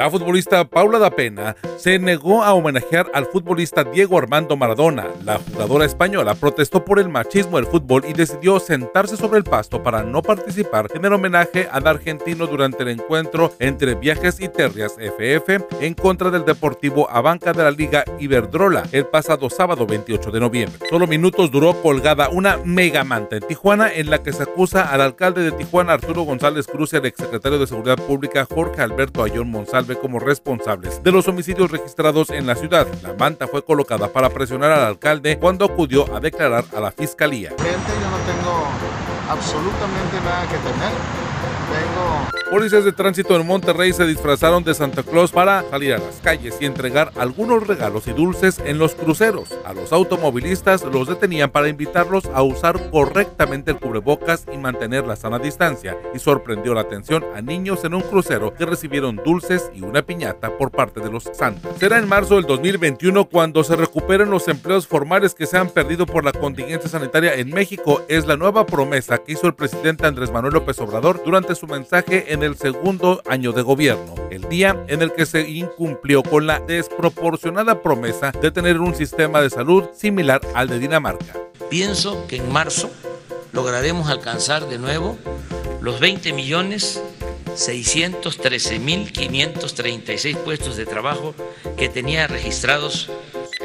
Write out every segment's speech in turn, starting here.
La futbolista Paula da Pena se negó a homenajear al futbolista Diego Armando Maradona. La jugadora española protestó por el machismo del fútbol y decidió sentarse sobre el pasto para no participar en el homenaje al argentino durante el encuentro entre Viajes y Terrias FF en contra del Deportivo Abanca de la Liga Iberdrola el pasado sábado 28 de noviembre. Solo minutos duró colgada una mega manta en Tijuana en la que se acusa al alcalde de Tijuana Arturo González Cruz y al exsecretario de Seguridad Pública Jorge Alberto Ayón Monsalve como responsables de los homicidios registrados en la ciudad. La manta fue colocada para presionar al alcalde cuando acudió a declarar a la fiscalía. Yo no tengo absolutamente nada que Policías de tránsito en Monterrey se disfrazaron de Santa Claus para salir a las calles y entregar algunos regalos y dulces en los cruceros. A los automovilistas los detenían para invitarlos a usar correctamente el cubrebocas y mantener la sana distancia y sorprendió la atención a niños en un crucero que recibieron dulces y una piñata por parte de los santos. Será en marzo del 2021 cuando se recuperen los empleos formales que se han perdido por la contingencia sanitaria en México. Es la nueva promesa que hizo el presidente Andrés Manuel López Obrador durante su mensaje en el segundo año de gobierno, el día en el que se incumplió con la desproporcionada promesa de tener un sistema de salud similar al de Dinamarca. Pienso que en marzo lograremos alcanzar de nuevo los 20 millones 613 mil 536 puestos de trabajo que tenía registrados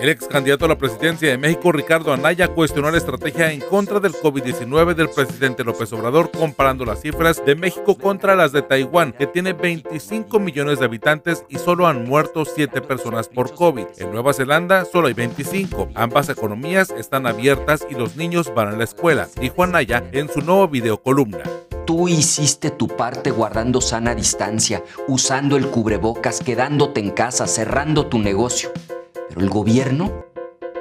el ex candidato a la presidencia de México, Ricardo Anaya, cuestionó la estrategia en contra del COVID-19 del presidente López Obrador, comparando las cifras de México contra las de Taiwán, que tiene 25 millones de habitantes y solo han muerto 7 personas por COVID. En Nueva Zelanda solo hay 25. Ambas economías están abiertas y los niños van a la escuela, dijo Anaya en su nuevo video columna. Tú hiciste tu parte guardando sana distancia, usando el cubrebocas, quedándote en casa, cerrando tu negocio. Pero el gobierno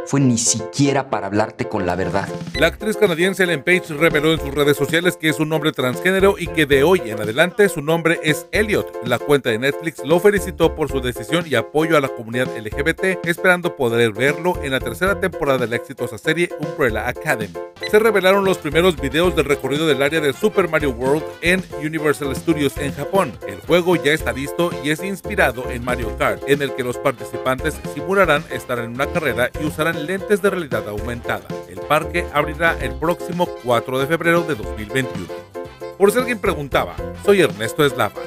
fue ni siquiera para hablarte con la verdad. La actriz canadiense Ellen Page reveló en sus redes sociales que es un hombre transgénero y que de hoy en adelante su nombre es Elliot. La cuenta de Netflix lo felicitó por su decisión y apoyo a la comunidad LGBT, esperando poder verlo en la tercera temporada de la exitosa serie Umbrella Academy. Se revelaron los primeros videos del recorrido del área de Super Mario World en Universal Studios en Japón. El juego ya está listo y es inspirado en Mario Kart, en el que los participantes simularán estar en una carrera y usarán lentes de realidad aumentada. El parque abrirá el próximo 4 de febrero de 2021. Por si alguien preguntaba, soy Ernesto Eslava